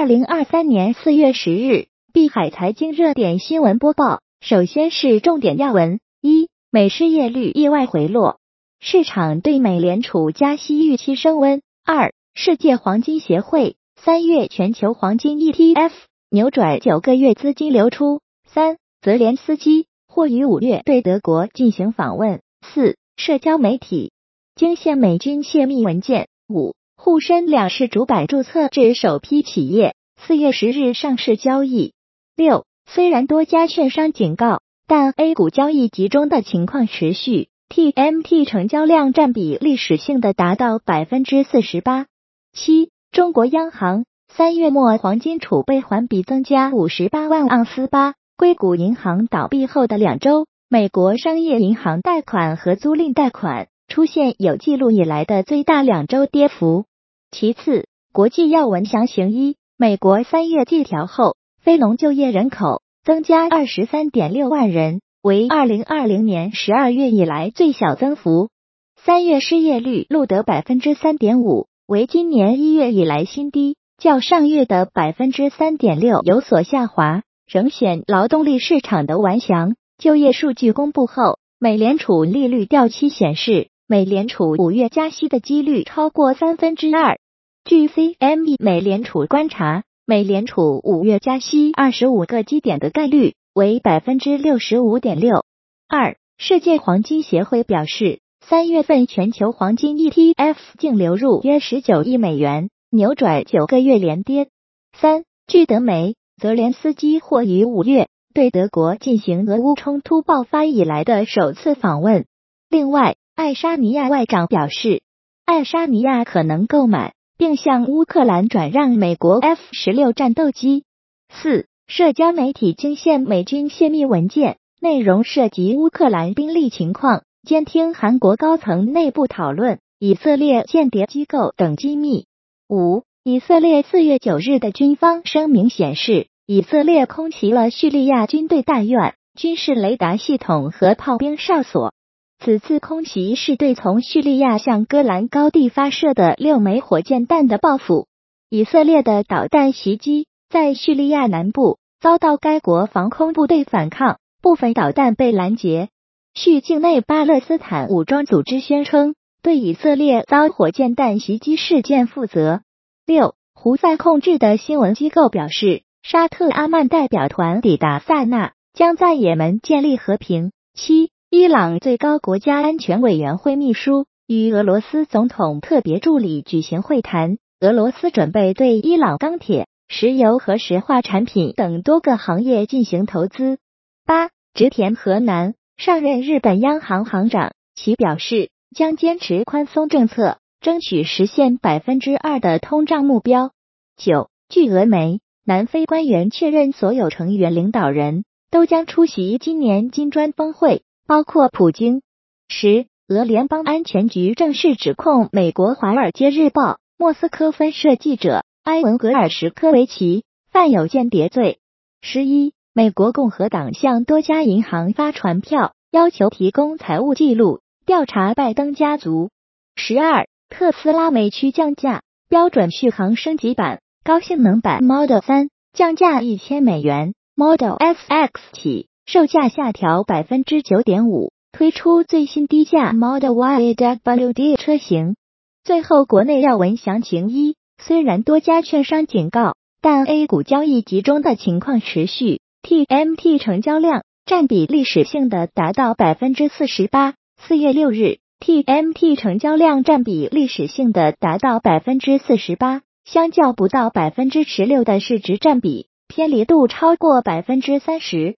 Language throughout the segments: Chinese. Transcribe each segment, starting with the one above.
二零二三年四月十日，碧海财经热点新闻播报。首先是重点要闻：一、美失业率意外回落，市场对美联储加息预期升温；二、世界黄金协会。三月全球黄金 ETF 扭转九个月资金流出；三、泽连斯基。或于五月对德国进行访问；四、社交媒体。惊现美军泄密文件；五、沪深两市主板注册制首批企业四月十日上市交易；六。虽然多家券商警告，但 A 股交易集中的情况持续，TMT 成交量占比历史性的达到百分之四十八。七，中国央行三月末黄金储备环比增加五十八万盎司。八，硅谷银行倒闭后的两周，美国商业银行贷款和租赁贷款出现有记录以来的最大两周跌幅。其次，国际要闻详情一，美国三月季调后。非农就业人口增加二十三点六万人，为二零二零年十二月以来最小增幅。三月失业率录得百分之三点五，为今年一月以来新低，较上月的百分之三点六有所下滑，仍显劳动力市场的顽强。就业数据公布后，美联储利率掉期显示，美联储五月加息的几率超过三分之二。据 CME 美联储观察。美联储五月加息二十五个基点的概率为百分之六十五点六。二，世界黄金协会表示，三月份全球黄金 ETF 净流入约十九亿美元，扭转九个月连跌。三，据德媒，泽连斯基或于五月对德国进行俄乌冲突爆发以来的首次访问。另外，爱沙尼亚外长表示，爱沙尼亚可能购买。并向乌克兰转让美国 F 十六战斗机。四，社交媒体惊现美军泄密文件，内容涉及乌克兰兵力情况、监听韩国高层内部讨论、以色列间谍机构等机密。五，以色列四月九日的军方声明显示，以色列空袭了叙利亚军队大院、军事雷达系统和炮兵哨所。此次空袭是对从叙利亚向戈兰高地发射的六枚火箭弹的报复。以色列的导弹袭击在叙利亚南部遭到该国防空部队反抗，部分导弹被拦截。叙境内巴勒斯坦武装组织宣称对以色列遭火箭弹袭击事件负责。六，胡塞控制的新闻机构表示，沙特阿曼代表团抵达萨那，将在也门建立和平。七。伊朗最高国家安全委员会秘书与俄罗斯总统特别助理举行会谈，俄罗斯准备对伊朗钢铁、石油和石化产品等多个行业进行投资。八，植田和男上任日本央行行长，其表示将坚持宽松政策，争取实现百分之二的通胀目标。九，据俄媒，南非官员确认所有成员领导人都将出席今年金砖峰会。包括普京。十，俄联邦安全局正式指控美国《华尔街日报》莫斯科分社记者埃文格尔什科维奇犯有间谍罪。十一，美国共和党向多家银行发传票，要求提供财务记录，调查拜登家族。十二，特斯拉美区降价，标准续航升级版、高性能版 Model 三降价一千美元，Model S X 起。售价下调百分之九点五，推出最新低价 Model Y WD 车型。最后，国内要闻详情一：虽然多家券商警告，但 A 股交易集中的情况持续，TMT 成交量占比历史性的达到百分之四十八。四月六日，TMT 成交量占比历史性的达到百分之四十八，相较不到百分之十六的市值占比，偏离度超过百分之三十。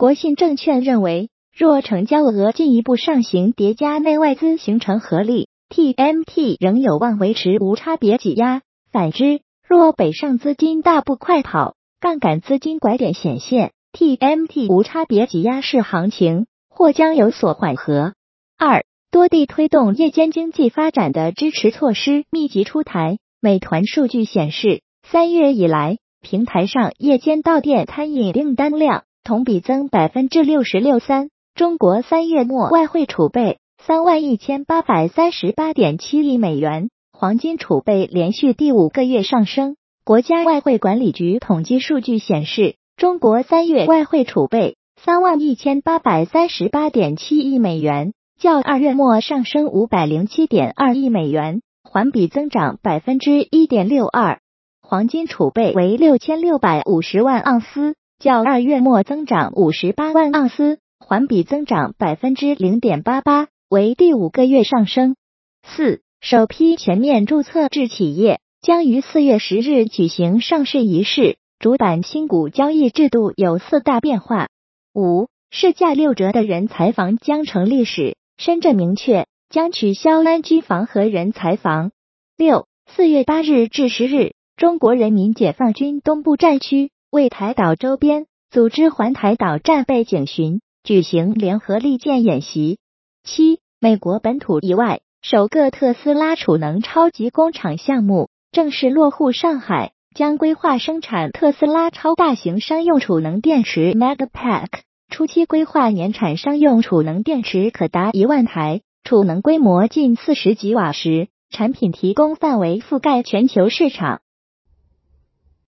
国信证券认为，若成交额进一步上行，叠加内外资形成合力，TMT 仍有望维持无差别挤压。反之，若北上资金大步快跑，杠杆资金拐点显现，TMT 无差别挤压式行情或将有所缓和。二，多地推动夜间经济发展的支持措施密集出台。美团数据显示，三月以来，平台上夜间到店餐饮订单量。同比增百分之六十六三。中国三月末外汇储备三万一千八百三十八点七亿美元，黄金储备连续第五个月上升，国家外汇管理局统计数据显示，中国三月外汇储备三万一千八百三十八点七亿美元，较二月末上升五百零七点二亿美元，环比增长百分之一点六二。黄金储备为六千六百五十万盎司，较二月末增长五十八万盎司，环比增长百分之零点八八，为第五个月上升。四。首批全面注册制企业将于四月十日举行上市仪式，主板新股交易制度有四大变化。五市价六折的人才房将成历史，深圳明确将取消安居房和人才房。六四月八日至十日，中国人民解放军东部战区为台岛周边组织环台岛战备警巡，举行联合利剑演习。七美国本土以外。首个特斯拉储能超级工厂项目正式落户上海，将规划生产特斯拉超大型商用储能电池 Megapack，初期规划年产商用储能电池可达一万台，储能规模近四十吉瓦时，产品提供范围覆盖全球市场。